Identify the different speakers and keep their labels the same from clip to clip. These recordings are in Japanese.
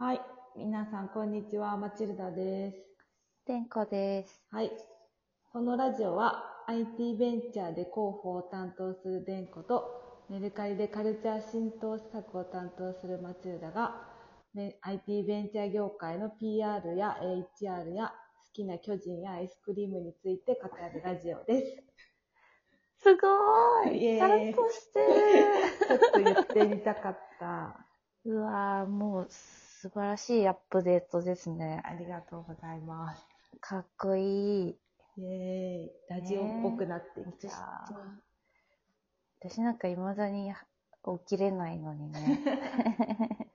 Speaker 1: はい。皆さん、こんにちは。マチルダです。
Speaker 2: てんこです。
Speaker 1: はい。このラジオは、IT ベンチャーで広報を担当するデンコと、メルカリでカルチャー浸透施策を担当するマチルダが、ね IT ベンチャー業界の PR や HR や好きな巨人やアイスクリームについて語るラジオです。
Speaker 2: すごーい
Speaker 1: イエーイ
Speaker 2: ちゃんとして
Speaker 1: ちょっと言ってみたかった。
Speaker 2: る うわーもう素晴らしいアップデートですね。
Speaker 1: ありがとうございます。
Speaker 2: かっこいい。
Speaker 1: イエーイ。ラジオっぽくなってき
Speaker 2: 私
Speaker 1: た。
Speaker 2: 私なんか未だに起きれないのにね。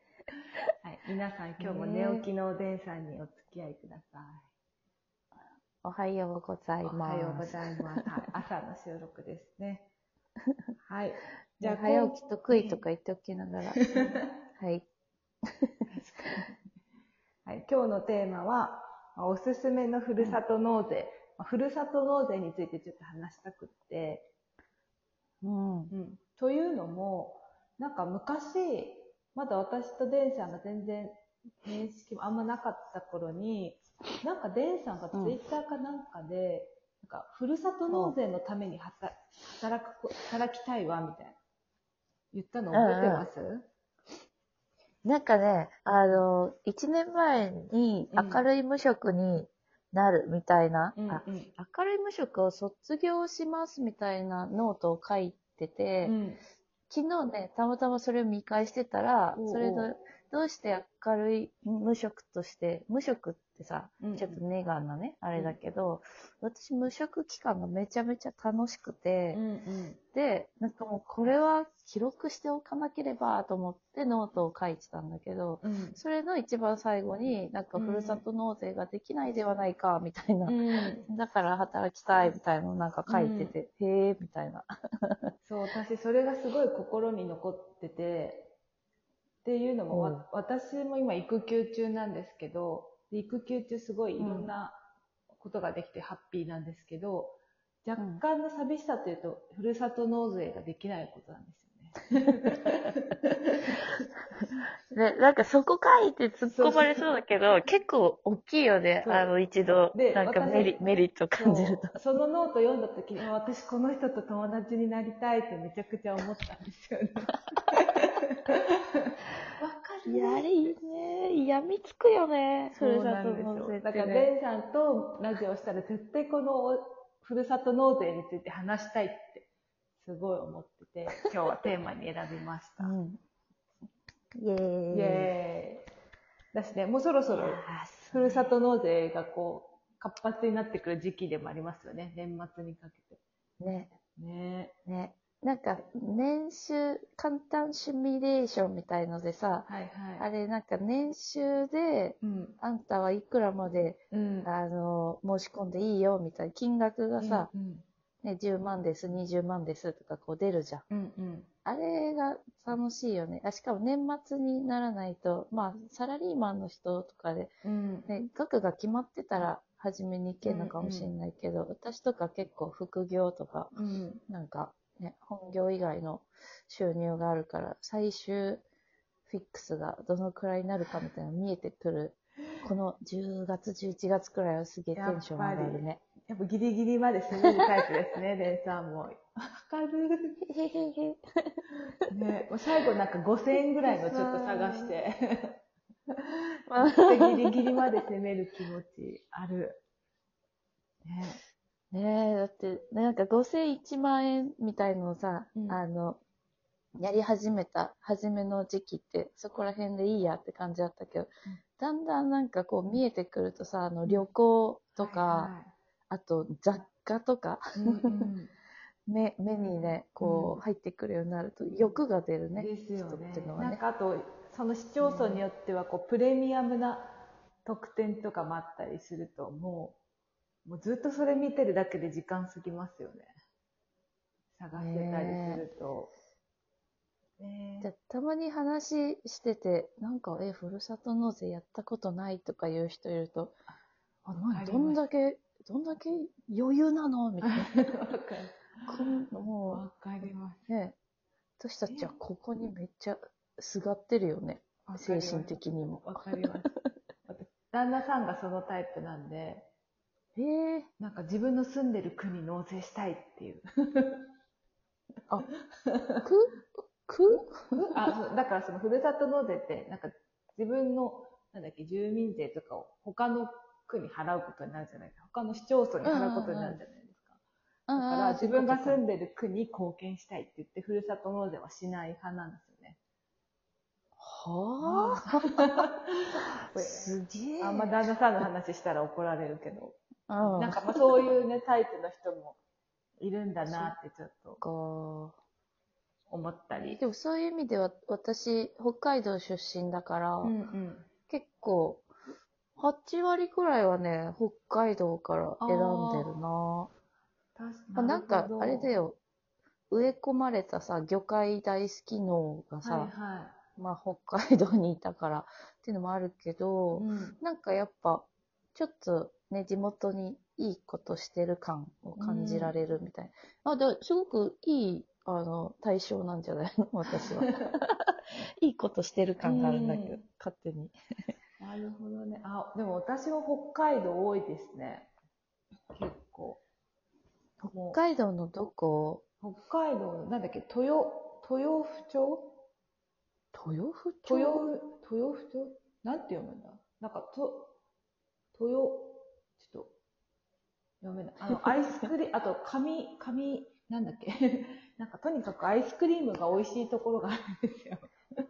Speaker 1: はい、皆さん今日も寝起きのおでんさんにお付き合いくださ
Speaker 2: おはようござ
Speaker 1: い。
Speaker 2: います。
Speaker 1: おはようございます。はい、朝の収録ですね。はい。
Speaker 2: じゃあ、早起き得意とか言っておきながら。はい。
Speaker 1: はい、今日のテーマは、まあおすすめのふるさと納税。まあふるさと納税についてちょっと話したくって、
Speaker 2: うん。
Speaker 1: うん、というのも、なんか昔、まだ私とデンさんが全然面識もあんまなかった頃に、なんかデンさんがツイッターかなんかで、なんかふるさと納税のために働働く働きたいわ、みたいな。言ったの覚えてます、
Speaker 2: なんかね、あの、一年前に明るい無職になるみたいな、
Speaker 1: うん、うん、
Speaker 2: あ明るい無職を卒業しますみたいなノートを書いてて、
Speaker 1: うん。
Speaker 2: 昨日ね、たまたまそれを見返してたら
Speaker 1: おうおう、
Speaker 2: それで、どうして明るい無職として、無職ってさ
Speaker 1: うん、
Speaker 2: ちょっとネガなね、あれだけど、私無職期間がめちゃめちゃ楽しくて、
Speaker 1: うん、うん。
Speaker 2: で、なんかもうこれは記録しておかなければと思ってノートを書いてたんだけど、
Speaker 1: うん。
Speaker 2: それの一番最後に、なんかふるさと納税ができないではないか、みたいな。
Speaker 1: うん。
Speaker 2: だから働きたいみたいなのなんか書いてて、へえ、みたいな。
Speaker 1: そう、私それがすごい心に残ってて、っていうのも、私も今育休中なんですけど、で育休中すごいいろんなことができてハッピーなんですけど、若干の寂しさというと、ふるさと納税ができないことなんですよね。
Speaker 2: で、なんかそこ書いて突っ込まれそうだけど、結構大きいよね。あの、一度
Speaker 1: で、
Speaker 2: なんか
Speaker 1: 私
Speaker 2: メリメリット感じると。
Speaker 1: そのノート読んだ時に、あ私この人と友達になりたいってめちゃくちゃ思ったんですよね。わかる
Speaker 2: やりいいね。病みつくよね。ふるさと。納税って
Speaker 1: だから、
Speaker 2: ね。
Speaker 1: ベンさんとラジオしたら絶対このふるさと納税について話したいってすごい思ってて、今日はテーマに選びました。
Speaker 2: うん。イェーイ。
Speaker 1: イエーイ。だしね、もうそろそろふるさと納税がこう、活発になってくる時期でもありますよね。年末にかけて。
Speaker 2: ね、
Speaker 1: ね
Speaker 2: ね。なんか、年収、簡単シミュレーションみたいのでさ、
Speaker 1: はいはい。
Speaker 2: あれなんか年収で、
Speaker 1: うん。
Speaker 2: あんたはいくらまで、
Speaker 1: うん。
Speaker 2: あの、申し込んでいいよみたいな金額がさ、
Speaker 1: うん
Speaker 2: ね、10万です、20万ですとかこう出るじゃん。
Speaker 1: うんうん。
Speaker 2: あれが楽しいよね。あしかも年末にならないと、まあ、サラリーマンの人とかで、
Speaker 1: うん。
Speaker 2: ね、額が決まってたら、初めに行けるのかもしれないけど、私とか結構副業とか、
Speaker 1: うん。
Speaker 2: なんか、ね、本業以外の収入があるから、最終フィックスがどのくらいになるかみたいなの見えてくる。この10月、11月くらいはすげえテンション上がるね。
Speaker 1: やっぱギリギリまで攻めるタイプですね、レンさんも。わかる。ね、もう最後なんか5000円ぐらいのちょっと探して、
Speaker 2: まあ
Speaker 1: で ギリギリまで攻める気持ちある。ね。
Speaker 2: ねえ、だって、なんか5000、1万円みたいのをさ、
Speaker 1: うん
Speaker 2: あの、やり始めた、初めの時期って、そこら辺でいいやって感じだったけど、だんだんなんかこう見えてくるとさ、あの旅行とか、
Speaker 1: は
Speaker 2: あと雑貨とか、
Speaker 1: いはいうんうん
Speaker 2: 目目にね、こ
Speaker 1: うん
Speaker 2: う入ってくるようになると欲が出るね。
Speaker 1: ですよ
Speaker 2: 人って
Speaker 1: ね
Speaker 2: いうの。はね。
Speaker 1: なんかあと、その市町村によっては、こう、プレミアムな特典とかもあったりすると、もう、もうずっとそれ見てるだけで時間過ぎますよね。探してたりすると。ね
Speaker 2: でたまに話してて、なんか、え、ふるさと納税やったことないとかいう人いると、あ、なんどんだけ、どんだけ余裕なの？みたいな。も
Speaker 1: わかります。
Speaker 2: う、ね、私たちはここにめっちゃすがってるよね。精神的にも。
Speaker 1: わかります。私旦那さんがそのタイプなんで、
Speaker 2: へえ。
Speaker 1: なんか自分の住んでる区に納税したいっていう。あ そうだからそのふるさと納税って、なんか自分の、なんだっけ、住民税とかを他の区に払うことになるじゃないですか。他の市町村に払うことになるじゃないですか。だから自分が住んでる区に貢献したいって言って、ふるさと納税はしない派なんですよね。
Speaker 2: はあ？すげえ。
Speaker 1: あんま旦那さんの話したら怒られるけど、
Speaker 2: うん。
Speaker 1: なんかまあそういうね、タイプの人もいるんだなってちょっと
Speaker 2: か。
Speaker 1: 思ったり。
Speaker 2: でもそういう意味では、私、北海道出身だから、
Speaker 1: うんうん。
Speaker 2: 結構、8割くらいはね、北海道から選んでるな。
Speaker 1: 確
Speaker 2: あなんかあれだ。よ、植え込まれたさ、魚介大好き脳がさ、
Speaker 1: はいは
Speaker 2: まあ北海道にいたからっていうのもあるけ
Speaker 1: い。
Speaker 2: ど、
Speaker 1: うん
Speaker 2: なんかやっぱ、ちょっとね、地元にいいことしてる感を感じられるみたいな。あ、で、すごくいい、あの、対象なんじゃないの？私は。いいことしてる感があるんだけど、
Speaker 1: うん
Speaker 2: 勝手に。
Speaker 1: なるほどね。あ、でも私も北海道多いですね。結構。も
Speaker 2: 北海道のどこ？
Speaker 1: う北海道の、なんだっけ、豊、豊府町？
Speaker 2: 豊府町？
Speaker 1: 豊府、豊府町？なんて読むんだ？なんか、と、豊、読めない。あの、アイスクリーム、あと、紙、紙、なんだっけ なんか、とにかくアイスクリームが美味しいところがあるんですよ。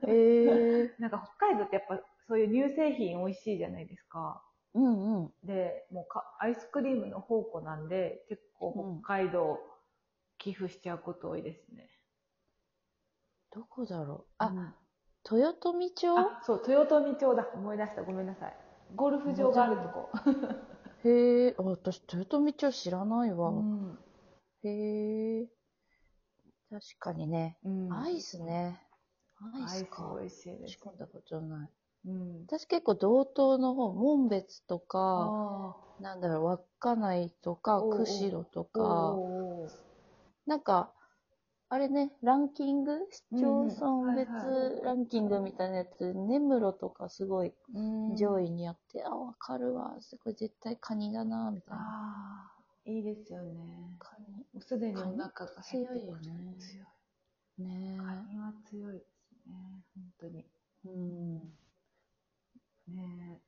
Speaker 2: へえ。
Speaker 1: なんか、北海道ってやっぱ、そういう乳製品美味しいじゃないですか。
Speaker 2: うんうん。
Speaker 1: で、もうか、アイスクリームの宝庫なんで、結構北海道寄付しちゃうこと多いですね。
Speaker 2: どこだろうあ、
Speaker 1: うん
Speaker 2: 豊富町？
Speaker 1: あ、そう、豊富町だ。思い出した。ごめんなさい。ゴルフ場があるとこ。
Speaker 2: へえ、あ私、豊富町知らないわ。
Speaker 1: うん。
Speaker 2: へえ。確かにね。
Speaker 1: うん
Speaker 2: アイスね。アイ
Speaker 1: アイス
Speaker 2: スか。
Speaker 1: 美味しいです。
Speaker 2: 仕込んだことない。
Speaker 1: うん。
Speaker 2: 私結構道東の方、門別とか、
Speaker 1: あ
Speaker 2: なんだろう、稚内とか、釧路と
Speaker 1: あ。
Speaker 2: か、なんか、あれね、ランキング？市町村別ランキングみたいなやつ、根室とかすごい
Speaker 1: うん
Speaker 2: 上位にあって、あ、わかるわ、すごい絶対カニだな、みたいな。
Speaker 1: ああ、いいですよね。
Speaker 2: カニ。
Speaker 1: もうすでにお腹が
Speaker 2: 強いよね
Speaker 1: 強い。
Speaker 2: ね
Speaker 1: カニは強いですね。本当に。
Speaker 2: え。うん。
Speaker 1: ね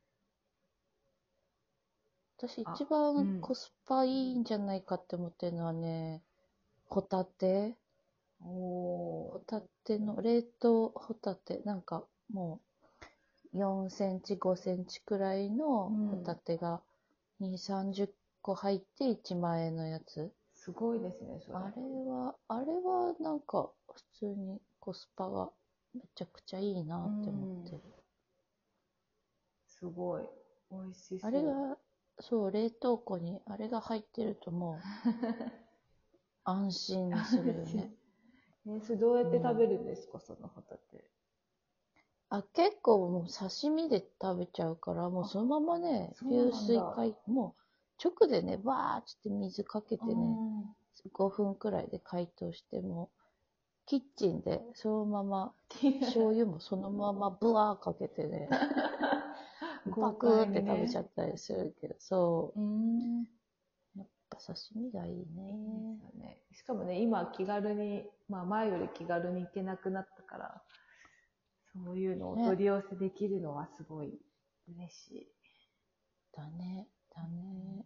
Speaker 2: 私
Speaker 1: あ
Speaker 2: 一
Speaker 1: うん
Speaker 2: 番コスパいいんじゃないかって思ってるのはね、ホタテ
Speaker 1: お
Speaker 2: ホ
Speaker 1: お
Speaker 2: タテの、冷凍ホタテ、なんかもう4センチ、5センチくらいの
Speaker 1: うん
Speaker 2: ホタテが2、30個入って1万円のやつ。
Speaker 1: すごいですね、それ。
Speaker 2: あれは、あれはなんか普通にコスパがめちゃくちゃいいなって思ってる。
Speaker 1: すごい。美味しそう。
Speaker 2: あれが、そう、冷凍庫にあれが入ってるともう 安心するよね。
Speaker 1: ね、それどうやって食べるんですか、そのホタテ。
Speaker 2: あ、結構もう刺身で食べちゃうから、もうそのままね、流水解、もう直でね、バーッつって水かけてね、
Speaker 1: うん。
Speaker 2: 5分くらいで解凍しても、キッチンでそのまま、醤油もそのままブワーかけてね、バクーって食べちゃったりするけど、そうぱ刺身がいい
Speaker 1: いいです
Speaker 2: ね。
Speaker 1: よね。しかもね、今気軽に、まあ前より気軽に行けなくなったから、そういうのを取り寄せできるのはすごい嬉しい。
Speaker 2: だね、だね。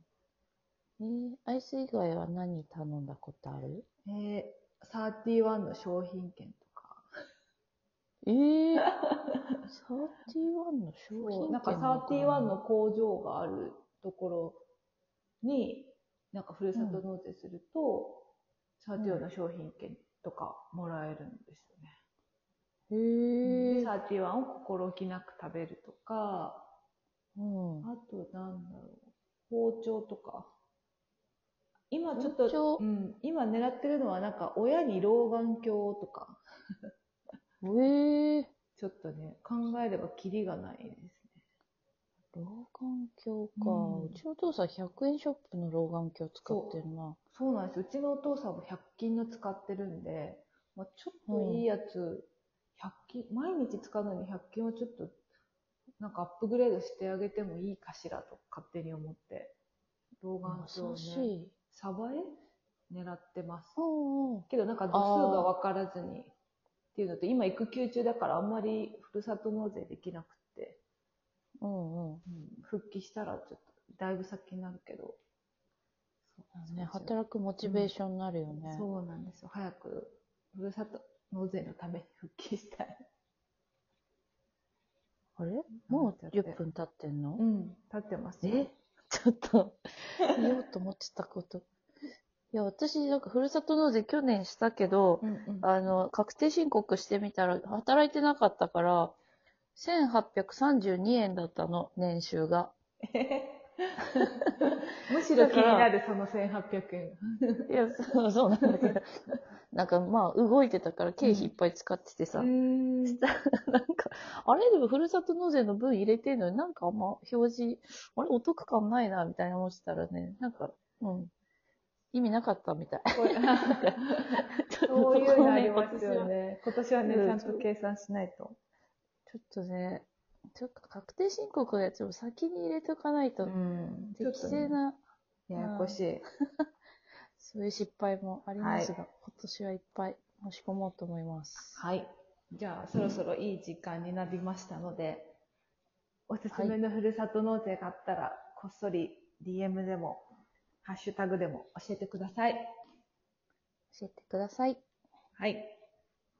Speaker 2: えー、アイス以外は何頼んだことある？
Speaker 1: えー、31の商品券とか。
Speaker 2: えぇ、ー、31の商品券
Speaker 1: なんか31の工場があるところに、なんかふるさと納税すると、31の商品券とかもらえるんですよね。
Speaker 2: へ
Speaker 1: で、31を心置きなく食べるとか、
Speaker 2: うん。
Speaker 1: あとなんだろう、包丁とか。今ちょっと、うん、今狙ってるのはなんか親に老眼鏡とか、
Speaker 2: えぇ、ー、
Speaker 1: ちょっとね、考えればキリがないですね。
Speaker 2: 老眼鏡か、
Speaker 1: うん
Speaker 2: うちのお父さん100円ショップの老眼鏡使ってるな。
Speaker 1: そうなんです。うちのお父さんも100均の使ってるんで、まあ、ちょっといいやつ、100均、毎日使うのに100均をちょっと、なんかアップグレードしてあげてもいいかしらと勝手に思って、老眼鏡ね、
Speaker 2: い。
Speaker 1: サバエ狙ってます。
Speaker 2: うんうん。
Speaker 1: けどなんか度数が分からずにっていうのと、今育休中だからあんまりふるさと納税できなく
Speaker 2: うんうん。
Speaker 1: 復帰したらちょっとだいぶ先になるけど。
Speaker 2: ね、働くモチベーションになるよね。
Speaker 1: そうなんですよ。早くふるさと納税のために復帰したい。
Speaker 2: あれ？もう10分経ってんの？
Speaker 1: うん、立ってますよ。
Speaker 2: え？ちょっと、言おうと思ってたこと。いや、私、なんか、ふるさと納税去年したけど、
Speaker 1: うんうん、
Speaker 2: あの、確定申告してみたら、働いてなかったから、1832円だったの、年収が。
Speaker 1: むしろ気になるその1800円。
Speaker 2: いや、そうそうなんだけど、なんかまあ、動いてたから経費いっぱい使っててさ、
Speaker 1: ん
Speaker 2: なんか、あれでもふるさと納税の分入れてんのになんかあんま表示、あれお得感ないな、みたいな思ってたらね、なんか、うん、意味なかったみたい。
Speaker 1: そういうのありますよね。今年はね、
Speaker 2: うん
Speaker 1: ちゃんと計算しないと。
Speaker 2: ちょっとね、ちょっと確定申告のやつを先に入れとかないと、
Speaker 1: ん
Speaker 2: 適正な、
Speaker 1: ややこしい。
Speaker 2: そういう失敗もありますが、今年はいっぱい申し込もうと思います。
Speaker 1: はい。じゃあ、そろそろいい時間になりましたので、おすすめのふるさと納税があったら、こっそり DM でも、ハッシュタグでも教えてください。
Speaker 2: 教えてください。
Speaker 1: はい。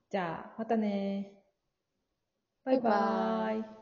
Speaker 1: じゃあ、またね
Speaker 2: バイバ
Speaker 1: ーイ。